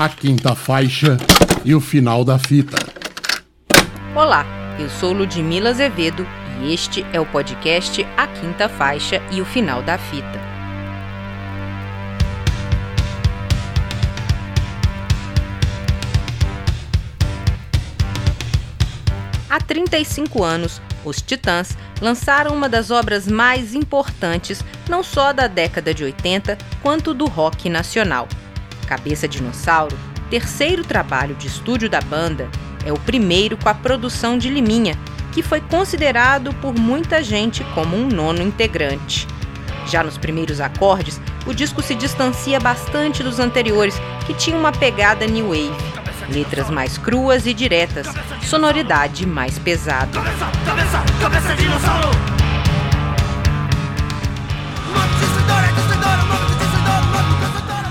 a quinta faixa e o final da fita. Olá, eu sou Ludmila Azevedo e este é o podcast A Quinta Faixa e o Final da Fita. Há 35 anos, os Titãs lançaram uma das obras mais importantes não só da década de 80, quanto do rock nacional. Cabeça Dinossauro, terceiro trabalho de estúdio da banda, é o primeiro com a produção de Liminha, que foi considerado por muita gente como um nono integrante. Já nos primeiros acordes, o disco se distancia bastante dos anteriores, que tinham uma pegada new wave. Letras mais cruas e diretas, sonoridade mais pesada. Cabeça, cabeça, cabeça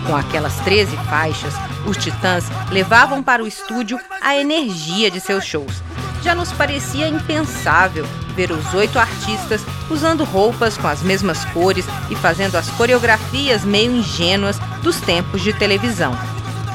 Com aquelas 13 faixas, os Titãs levavam para o estúdio a energia de seus shows. Já nos parecia impensável ver os oito artistas usando roupas com as mesmas cores e fazendo as coreografias meio ingênuas dos tempos de televisão.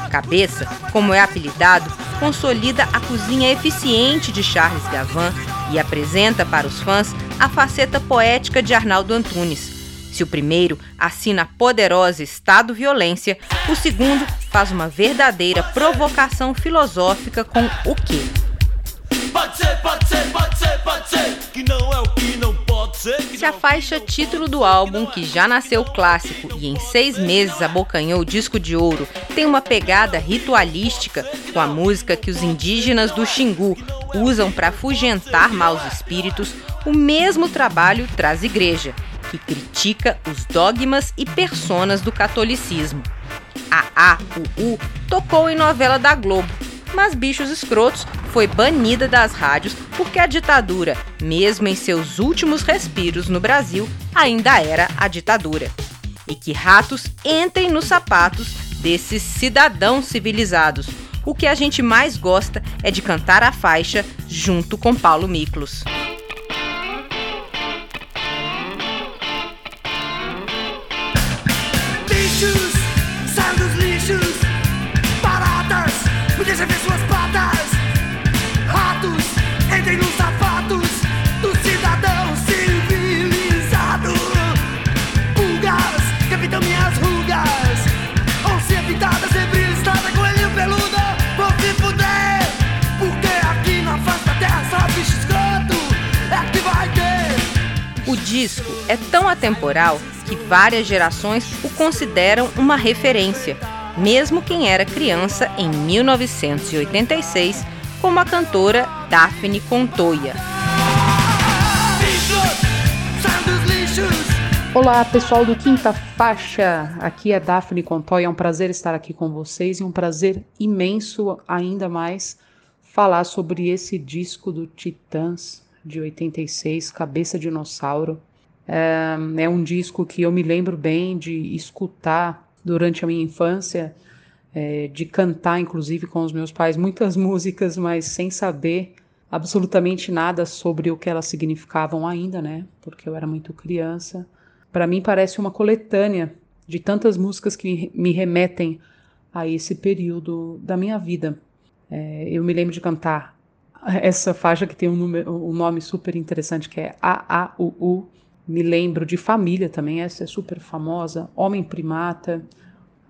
Cabeça, como é apelidado, consolida a cozinha eficiente de Charles Gavan e apresenta para os fãs a faceta poética de Arnaldo Antunes. Se o primeiro assina a poderosa Estado Violência, o segundo faz uma verdadeira provocação filosófica com o quê? Pode ser, pode ser, pode ser, pode ser, que não é o que não pode ser. Se a faixa título do álbum, que já nasceu clássico e em seis meses abocanhou o disco de ouro, tem uma pegada ritualística com a música que os indígenas do Xingu usam para afugentar maus espíritos, o mesmo trabalho traz Igreja, que critica os dogmas e personas do catolicismo. A AUU tocou em novela da Globo, mas Bichos Escrotos foi banida das rádios porque a ditadura, mesmo em seus últimos respiros no Brasil, ainda era a ditadura. E que ratos entrem nos sapatos desses cidadãos civilizados. O que a gente mais gosta é de cantar a faixa junto com Paulo Miklos. Disco é tão atemporal que várias gerações o consideram uma referência, mesmo quem era criança em 1986, como a cantora Daphne Contoya. Olá, pessoal do Quinta Faixa. Aqui é Daphne Contoya. É um prazer estar aqui com vocês e um prazer imenso, ainda mais, falar sobre esse disco do Titãs de 86, Cabeça Dinossauro. É, é um disco que eu me lembro bem de escutar durante a minha infância, é, de cantar, inclusive, com os meus pais muitas músicas, mas sem saber absolutamente nada sobre o que elas significavam ainda, né? Porque eu era muito criança. Para mim parece uma coletânea de tantas músicas que me remetem a esse período da minha vida. É, eu me lembro de cantar essa faixa que tem um, número, um nome super interessante que é AAUU. Me lembro de Família também, essa é super famosa. Homem Primata,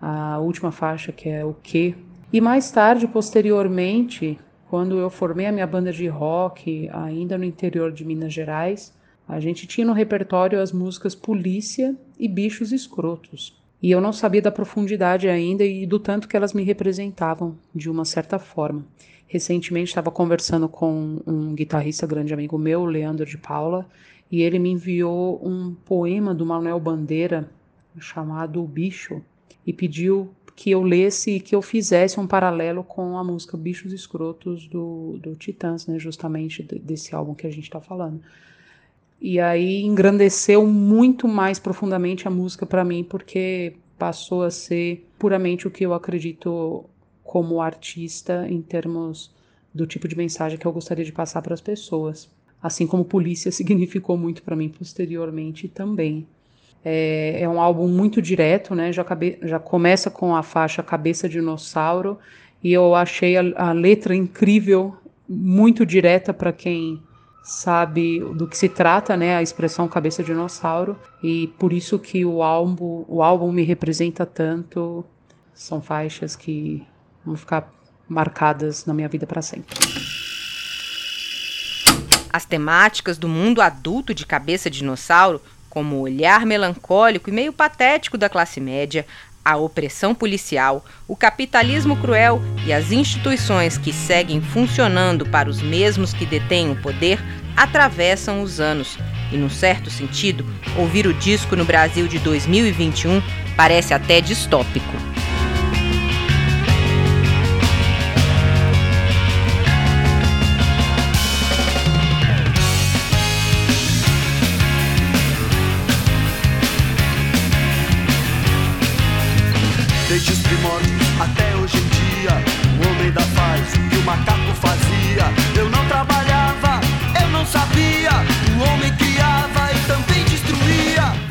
a última faixa que é O Que. E mais tarde, posteriormente, quando eu formei a minha banda de rock, ainda no interior de Minas Gerais, a gente tinha no repertório as músicas Polícia e Bichos Escrotos. E eu não sabia da profundidade ainda e do tanto que elas me representavam de uma certa forma. Recentemente estava conversando com um guitarrista grande amigo meu, Leandro de Paula, e ele me enviou um poema do Manuel Bandeira chamado O Bicho e pediu que eu lesse e que eu fizesse um paralelo com a música Bichos Escrotos do, do Titãs, né, justamente desse álbum que a gente está falando. E aí engrandeceu muito mais profundamente a música para mim, porque passou a ser puramente o que eu acredito como artista em termos do tipo de mensagem que eu gostaria de passar para as pessoas. Assim como polícia significou muito para mim posteriormente também. É, é um álbum muito direto, né? Já, cabe, já começa com a faixa Cabeça Dinossauro e eu achei a, a letra incrível, muito direta para quem sabe do que se trata, né? A expressão Cabeça Dinossauro e por isso que o álbum, o álbum me representa tanto. São faixas que vão ficar marcadas na minha vida para sempre. As temáticas do mundo adulto de Cabeça Dinossauro como o olhar melancólico e meio patético da classe média, a opressão policial, o capitalismo cruel e as instituições que seguem funcionando para os mesmos que detêm o poder atravessam os anos. E, num certo sentido, ouvir o disco no Brasil de 2021 parece até distópico.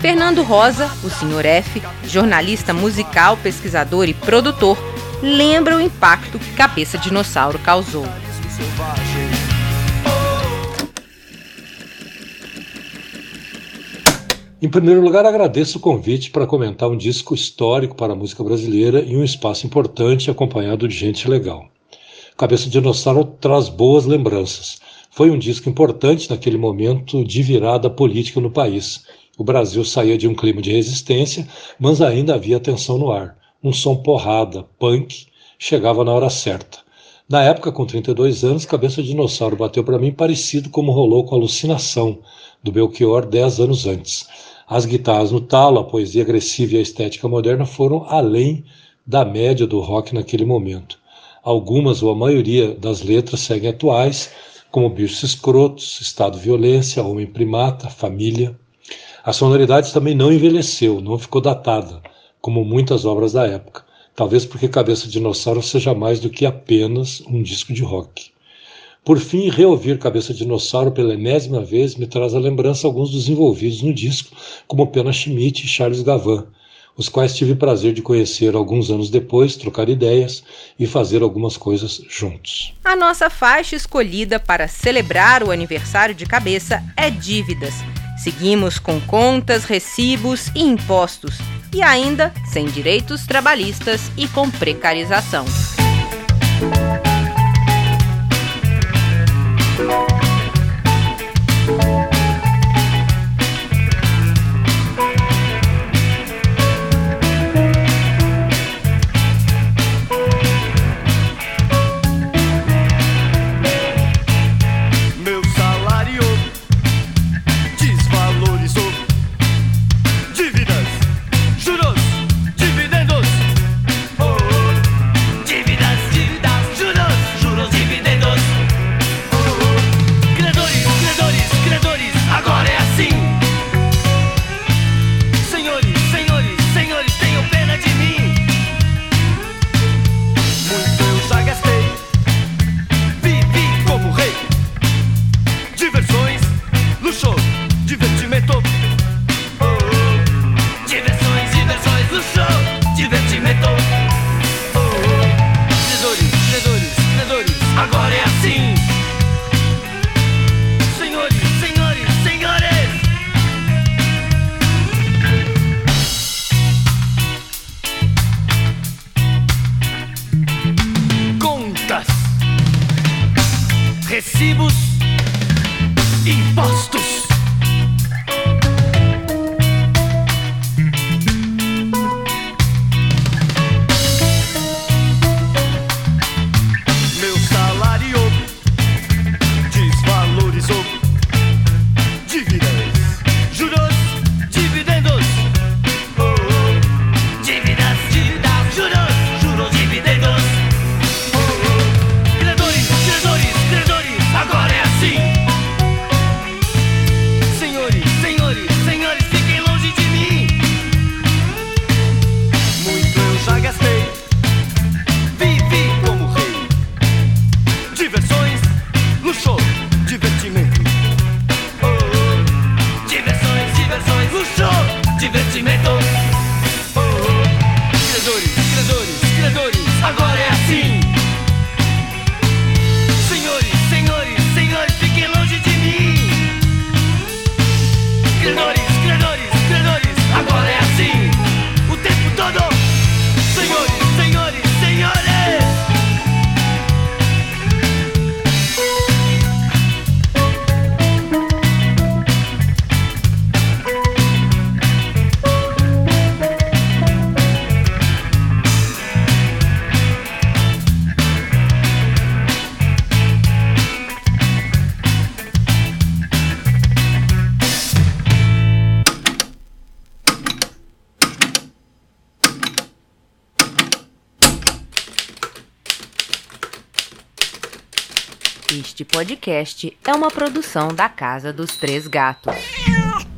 Fernando Rosa, o Sr. F, jornalista musical, pesquisador e produtor, lembra o impacto que Cabeça Dinossauro causou. Em primeiro lugar, agradeço o convite para comentar um disco histórico para a música brasileira e um espaço importante acompanhado de gente legal. Cabeça de Dinossauro traz boas lembranças. Foi um disco importante naquele momento de virada política no país. O Brasil saía de um clima de resistência, mas ainda havia tensão no ar. Um som porrada, punk, chegava na hora certa. Na época, com 32 anos, Cabeça de Dinossauro bateu para mim parecido como rolou com Alucinação, do Belchior 10 anos antes. As guitarras no talo, a poesia agressiva e a estética moderna foram além da média do rock naquele momento. Algumas ou a maioria das letras seguem atuais, como Bichos Escrotos, Estado Violência, Homem Primata, Família. A sonoridade também não envelheceu, não ficou datada, como muitas obras da época, talvez porque Cabeça de Dinossauro seja mais do que apenas um disco de rock. Por fim, reouvir Cabeça de Dinossauro pela enésima vez me traz à lembrança alguns dos envolvidos no disco, como Pena Schmidt e Charles Gavan, os quais tive prazer de conhecer alguns anos depois, trocar ideias e fazer algumas coisas juntos. A nossa faixa escolhida para celebrar o aniversário de cabeça é Dívidas. Seguimos com contas, recibos e impostos, e ainda sem direitos trabalhistas e com precarização. Este podcast é uma produção da Casa dos Três Gatos.